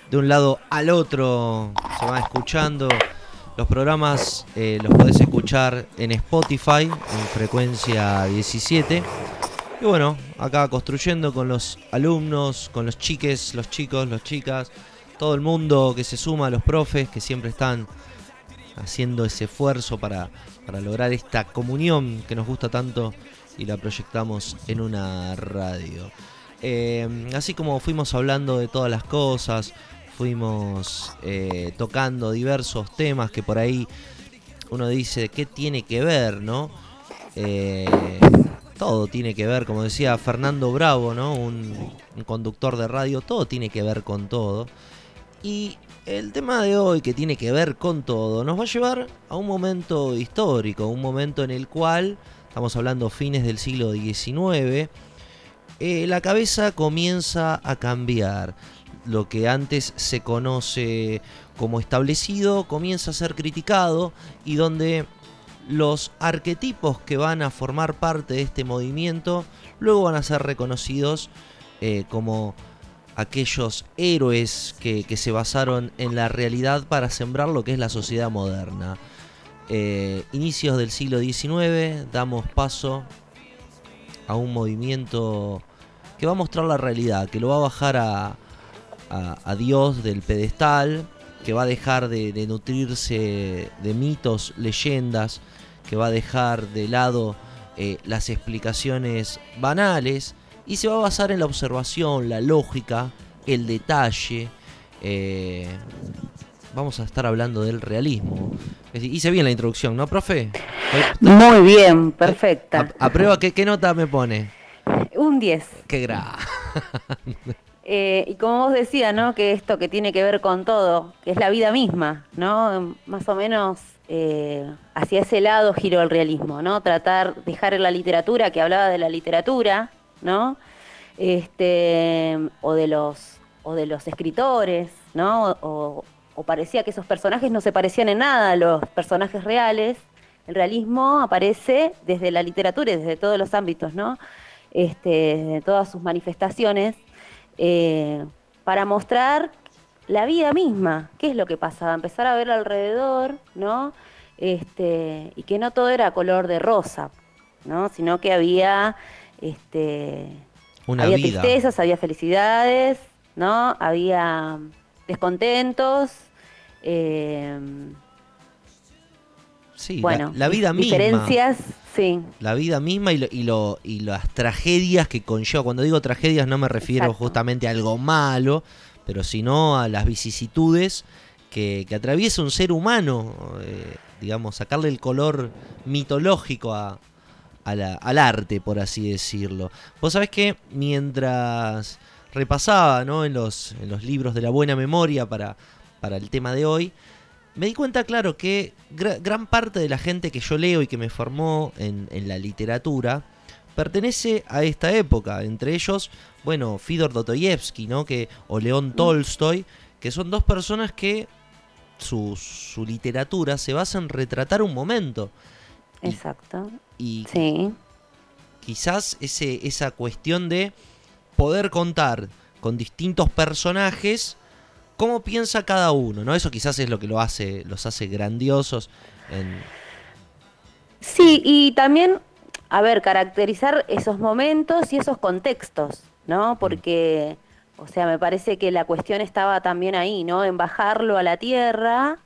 F: de un lado al otro, se van escuchando. Los programas eh, los podés escuchar en Spotify, en frecuencia 17. Y bueno, acá construyendo con los alumnos, con los chiques, los chicos, las chicas, todo el mundo que se suma, los profes que siempre están haciendo ese esfuerzo para, para lograr esta comunión que nos gusta tanto y la proyectamos en una radio. Eh, así como fuimos hablando de todas las cosas, fuimos eh, tocando diversos temas que por ahí uno dice, ¿qué tiene que ver, no? Eh, todo tiene que ver, como decía Fernando Bravo, ¿no? Un, un conductor de radio, todo tiene que ver con todo. Y el tema de hoy, que tiene que ver con todo, nos va a llevar a un momento histórico, un momento en el cual, estamos hablando fines del siglo XIX, eh, la cabeza comienza a cambiar. Lo que antes se conoce como establecido comienza a ser criticado y donde los arquetipos que van a formar parte de este movimiento luego van a ser reconocidos eh, como aquellos héroes que, se basaron en la realidad para sembrar lo que es la sociedad moderna. Eh, inicios del siglo XIX damos paso a un movimiento que va a mostrar la realidad, que lo va a bajar a, a- Dios del pedestal, que va a dejar de, de nutrirse de mitos, leyendas, que va a dejar de lado eh, las explicaciones banales y se va a basar en la observación, la lógica, el detalle. eh, vamos a estar hablando del realismo. Hice bien la introducción, ¿no, profe?
G: Muy bien, perfecta.
F: A, a prueba, ¿qué, qué nota me pone?
G: Un 10.
F: Qué gra. *laughs*
G: Eh, y como vos decías, ¿no? Que esto que tiene que ver con todo, que es la vida misma, ¿no? Más o menos eh, hacia ese lado giró el realismo, ¿no? Tratar, dejar la literatura que hablaba de la literatura, ¿no? Este, o de los, o de los escritores, ¿no? O, parecía que esos personajes no se parecían en nada a los personajes reales. El realismo aparece desde la literatura y desde todos los ámbitos, ¿no? Este, desde todas sus manifestaciones eh, para mostrar la vida misma, qué es lo que pasaba, empezar a ver alrededor, ¿no? Este, y que no todo era color de rosa, ¿no? Sino que había, este,
F: Una
G: había
F: vida.
G: tristezas, había felicidades, ¿no? Había descontentos, eh,
F: Sí, la-
G: bueno,
F: la, vida misma.
G: diferencias, sí.
F: La vida misma y, lo- y, lo- y las tragedias que conlleva. Cuando digo tragedias no me refiero
G: Exacto.
F: justamente a algo malo, pero sino a las vicisitudes que, que atraviesa un ser humano. eh, digamos, sacarle el color mitológico a, a la- al arte, por así decirlo. Vos sabés que mientras repasaba ¿no? en, los, en los libros de la buena memoria para, para el tema de hoy, me di cuenta, claro, que gra- gran parte de la gente que yo leo y que me formó en, en la literatura pertenece a esta época. Entre ellos, bueno, Fidor Dostoyevsky, ¿no? Que, o León Tolstoy, que son dos personas que su, su literatura se basa en retratar un momento.
G: Exacto.
F: Y
G: Sí.
F: quizás ese, esa cuestión de poder contar con distintos personajes cómo piensa cada uno, ¿no? Eso quizás es lo que lo hace, los hace grandiosos. En,
G: Sí, y también, a ver, caracterizar esos momentos y esos contextos, ¿no? Porque, o sea, me parece que la cuestión estaba también ahí, ¿no? En bajarlo a la tierra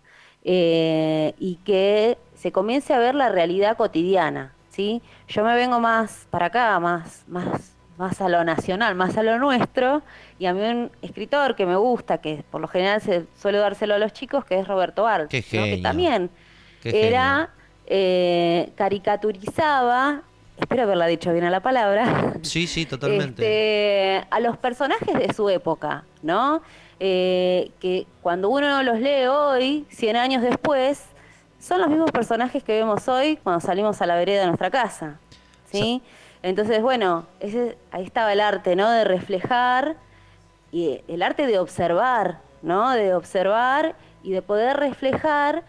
G: eh, y que se comience a ver la realidad cotidiana, ¿sí? Yo me vengo más para acá, más, más, más a lo nacional, más a lo nuestro, y a mí un escritor que me gusta, que por lo general se suele dárselo a los chicos, que es Roberto Art, ¿no? que también
F: Qué
G: era eh, caricaturizaba, espero haberla dicho bien a la palabra, *laughs*
F: Sí, sí, totalmente.
G: este, a los personajes de su época, ¿no? Eh, que cuando uno los lee hoy, 100 años después, son los mismos personajes que vemos hoy cuando salimos a la vereda de nuestra casa, ¿sí? Entonces, bueno, ese, ahí estaba el arte, ¿no? De reflejar y el arte de observar, ¿no? De observar y de poder reflejar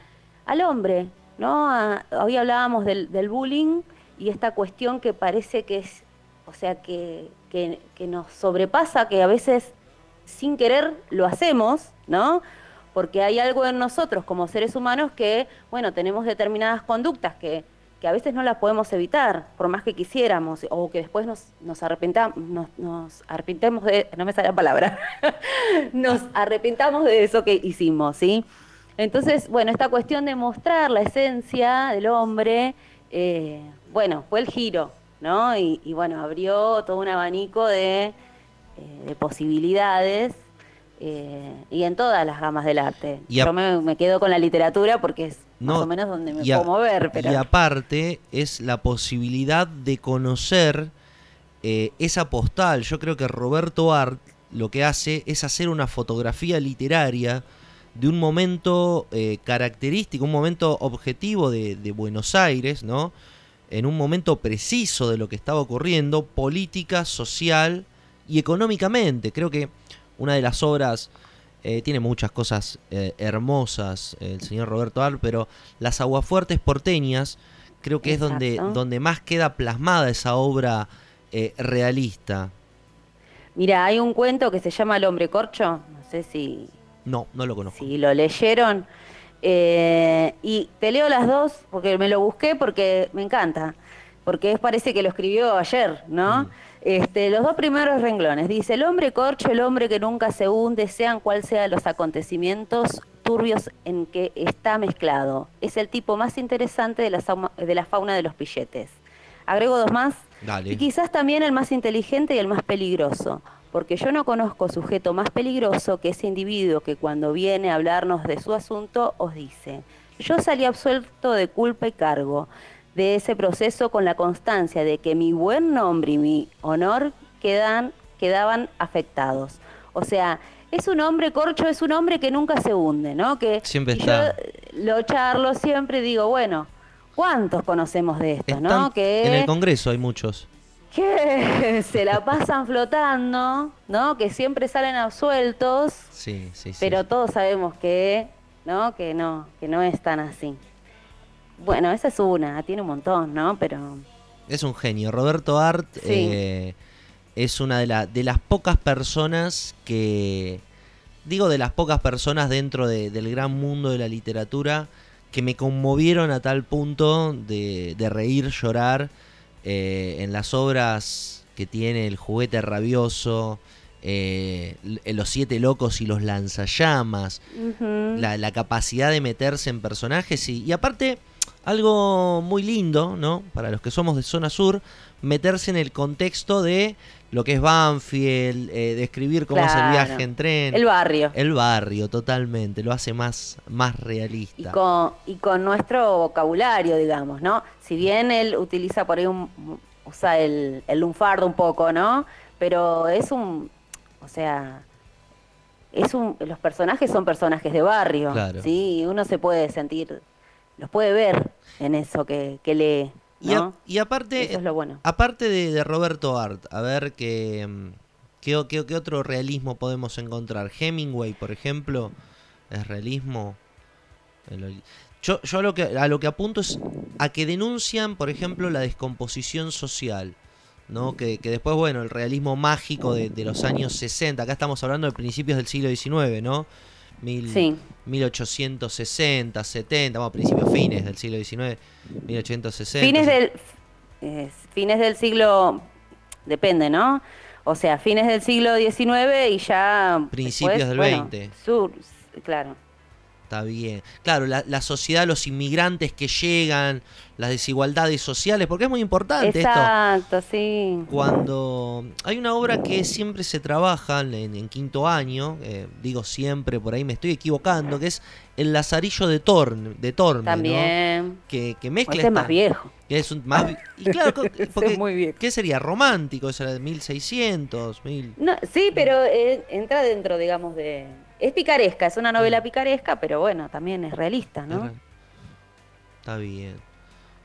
G: al hombre, ¿no? A- hoy hablábamos del, del bullying y esta cuestión que parece que es, o sea, que, que, que nos sobrepasa, que a veces sin querer lo hacemos, ¿no? Porque hay algo en nosotros como seres humanos que, bueno, tenemos determinadas conductas que, que a veces no las podemos evitar, por más que quisiéramos, o que después nos, nos, arrepentamos, nos, nos arrepentemos de, no me sale la palabra, *laughs* nos arrepentamos de eso que hicimos, ¿sí? Entonces, bueno, esta cuestión de mostrar la esencia del hombre, eh, bueno, fue el giro, ¿no? Y, y bueno, abrió todo un abanico de, eh, de posibilidades eh, y en todas las gamas del arte.
F: Y
G: Yo me, me quedo con la literatura porque es más o menos donde me puedo mover, pero
F: Y aparte es la posibilidad de conocer eh, esa postal. Yo creo que Roberto Art lo que hace es hacer una fotografía literaria de un momento eh, característico, un momento objetivo de, de Buenos Aires, ¿no? En un momento preciso de lo que estaba ocurriendo, política, social y económicamente. Creo que una de las obras eh, tiene muchas cosas eh, hermosas el señor Roberto Art, pero las aguafuertes porteñas creo que es donde, donde más queda plasmada esa obra eh, realista.
G: mira, hay un cuento que se llama El hombre corcho, no sé si,
F: No, no lo conozco.
G: si lo leyeron. Eh, y te leo las dos porque me lo busqué porque me encanta. Porque es- parece que lo escribió ayer, ¿no? Este, los dos primeros renglones. Dice, el hombre corcho, el hombre que nunca se hunde, sean cual sean los acontecimientos turbios en que está mezclado. Es el tipo más interesante de la, sauma- de la fauna de los pilletes. Agrego dos más.
F: Dale.
G: Y quizás también el más inteligente y el más peligroso, porque yo no conozco sujeto más peligroso que ese individuo que cuando viene a hablarnos de su asunto os dice, yo salí absuelto de culpa y cargo de ese proceso con la constancia de que mi buen nombre y mi honor quedan, quedaban afectados. O sea, es un hombre corcho, es un hombre que nunca se hunde, ¿no? Que
F: Siempre está.
G: Yo lo charlo siempre y digo, bueno, ¿cuántos conocemos de esto,
F: Están-
G: no? Que
F: En el Congreso hay muchos.
G: que *laughs* se la pasan flotando, ¿no? Que siempre salen absueltos,
F: Sí, sí, sí.
G: pero todos sabemos que, ¿no? Que no, que no es tan así. Bueno, esa es una, tiene un montón, ¿no? Pero
F: Es un genio. Roberto Art
G: Sí.
F: eh, es una de, la- de las pocas personas que. Digo de las pocas personas dentro de- del gran mundo de la literatura que me conmovieron a tal punto de, de reír, llorar eh, en las obras que tiene El juguete rabioso, eh, Los siete locos y los lanzallamas la, la capacidad de meterse en personajes y, y aparte algo muy lindo, ¿no? Para los que somos de zona sur, meterse en el contexto de lo que es Banfield, eh, describir cómo es el viaje en tren.
G: el barrio.
F: El barrio, totalmente, lo hace más, más
G: Y
F: realista.
G: con, y con nuestro vocabulario, digamos, ¿no? Si bien él utiliza por ahí un, usa el, el lunfardo un poco, ¿no? Pero es un, o sea, es un, los personajes son personajes de barrio,
F: Claro.
G: ¿sí? Y uno se puede sentir, los puede ver en eso que, que lee,
F: Y, a-
G: ¿no?
F: y aparte,
G: Eso es lo bueno.
F: aparte de, de Roberto Art, a ver qué, mm, qué, qué- qué otro realismo podemos encontrar. Hemingway, por ejemplo, es realismo. Yo, yo a, lo que, a lo que apunto es a que denuncian, por ejemplo, la descomposición social. ¿no? Que, que después, bueno, el realismo mágico de, de los años 60, acá estamos hablando de principios del siglo XIX, ¿no? Mil-
G: Sí.
F: 1860, 70, bueno, principios, fines del siglo XIX, 1860.
G: Fines del, eh, fines del siglo, depende, ¿no? O sea, fines del siglo XIX y ya...
F: Principios
G: después,
F: del
G: bueno,
F: 20.
G: Sur, claro.
F: Está bien. Claro, la, la sociedad, los inmigrantes que llegan, las desigualdades sociales, porque es muy importante esto.
G: Exacto, sí.
F: Cuando hay una obra que siempre se trabaja en, en quinto año, eh, digo siempre, por ahí me estoy equivocando, que es El Lazarillo de Torme, de Torme ¿no?
G: También.
F: Que, que mezcla
G: Ese es más viejo.
F: que es un más y claro, *laughs*
G: es muy viejo.
F: ¿qué sería? Romántico, eso era de 1600, 1000.
G: No, sí, pero eh, entra dentro, digamos, de... Es picaresca, es una
F: Mm.
G: novela picaresca, pero bueno, también es realista, ¿no?
F: Está bien.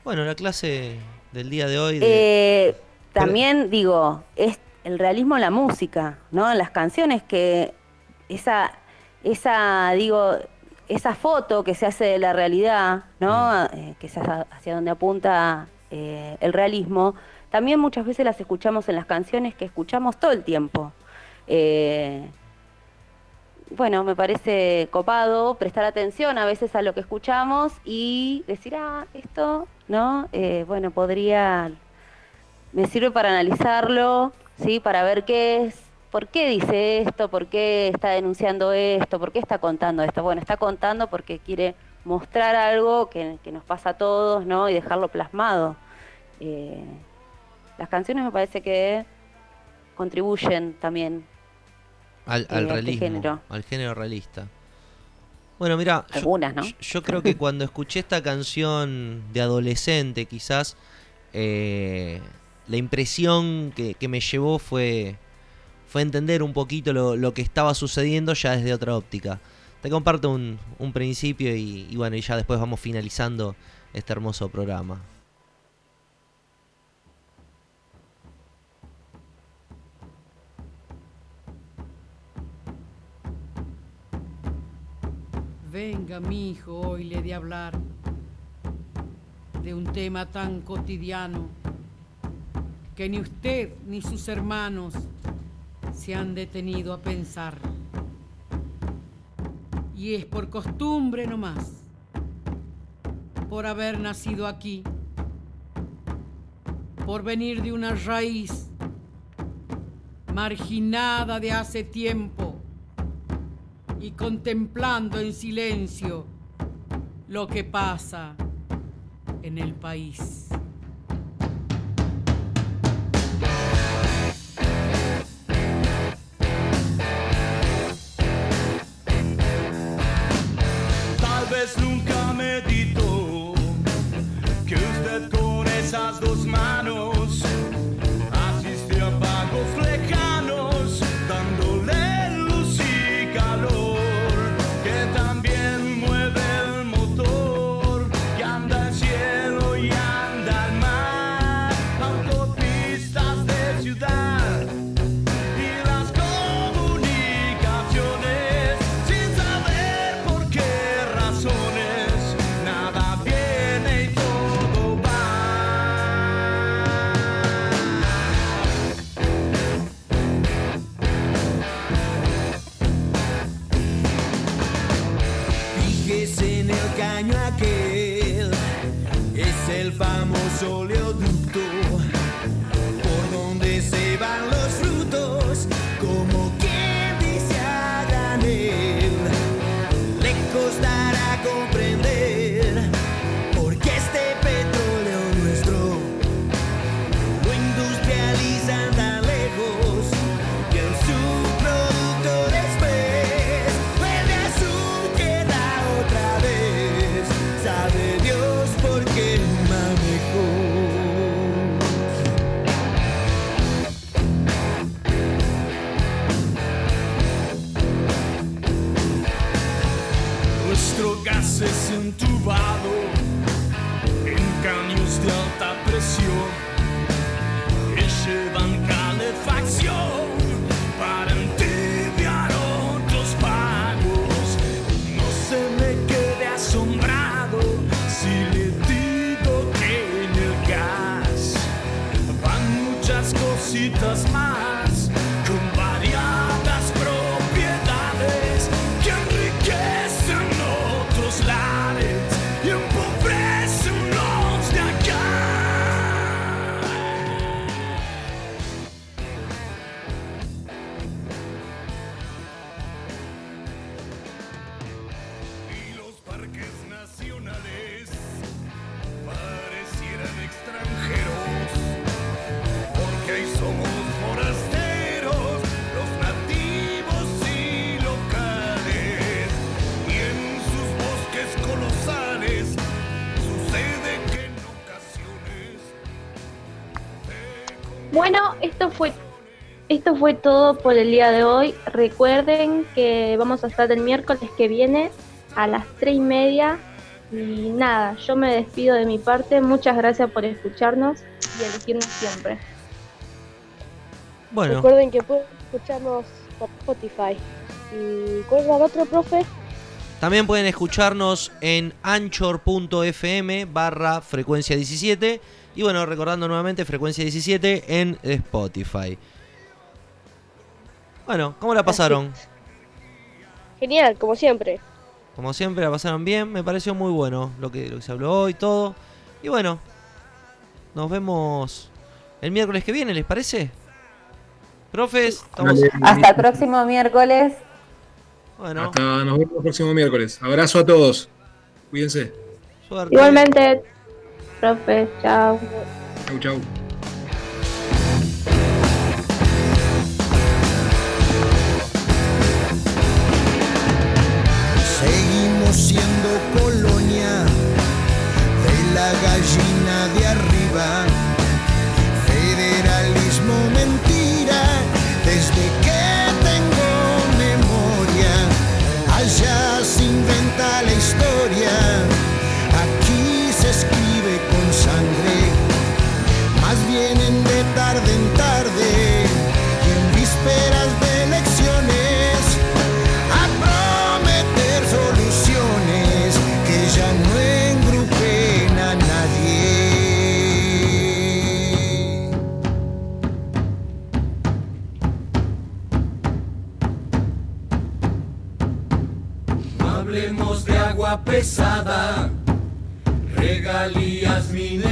F: Bueno, la clase del día de hoy. de-
G: Eh, también digo, es el realismo en la música, ¿no? En las canciones que esa, esa, digo, esa foto que se hace de la realidad, ¿no? Eh, que es hacia, hacia donde apunta eh, el realismo, también muchas veces las escuchamos en las canciones que escuchamos todo el tiempo. Eh, bueno, me parece copado prestar atención a veces a lo que escuchamos y decir, ah, esto, ¿no? Eh, bueno, podría, me sirve para analizarlo, ¿sí? Para ver qué es, por qué dice esto, por qué está denunciando esto, por qué está contando esto. Bueno, está contando porque quiere mostrar algo que, nos pasa a todos, ¿no? Y dejarlo plasmado. Eh, las canciones me parece que contribuyen también
F: al, al
G: este
F: realismo,
G: género.
F: al género realista. Bueno, mira, yo creo que *laughs* cuando escuché esta canción de adolescente, quizás eh, la impresión que, que me llevó fue, fue entender un poquito lo, lo que estaba sucediendo ya desde otra óptica. Te comparto un, un principio y, y bueno, y ya después vamos finalizando este hermoso programa.
H: Venga, mi hijo, hoy le de hablar de un tema tan cotidiano que ni usted ni sus hermanos se han detenido a pensar. Y es por costumbre nomás, por haber nacido aquí, por venir de una raíz marginada de hace tiempo y contemplando en silencio lo que pasa en el país.
B: Fue todo por el día de hoy. Recuerden que vamos a estar el miércoles que viene a las tres y media. Y nada, yo me despido de mi parte. Muchas gracias por escucharnos y elegirnos siempre.
F: Bueno,
C: Recuerden que pueden escucharnos por Spotify. ¿Y cuál era el otro, profe?
F: también pueden escucharnos en anchor.fm barra frecuencia 17. Y bueno, recordando nuevamente frecuencia 17 en Spotify. Bueno, ¿cómo la pasaron?
C: Genial, como siempre.
F: Como siempre, la pasaron bien. Me pareció muy bueno lo que, lo que se habló hoy, todo. Y bueno, nos vemos el miércoles que viene, ¿les parece? Profes, estamos...
G: Hasta el próximo miércoles.
F: Bueno,
H: Hasta nos vemos el próximo miércoles. Abrazo a todos. Cuídense.
F: suerte.
B: Igualmente, profe, chao.
H: Chau, chau.
I: Alias me.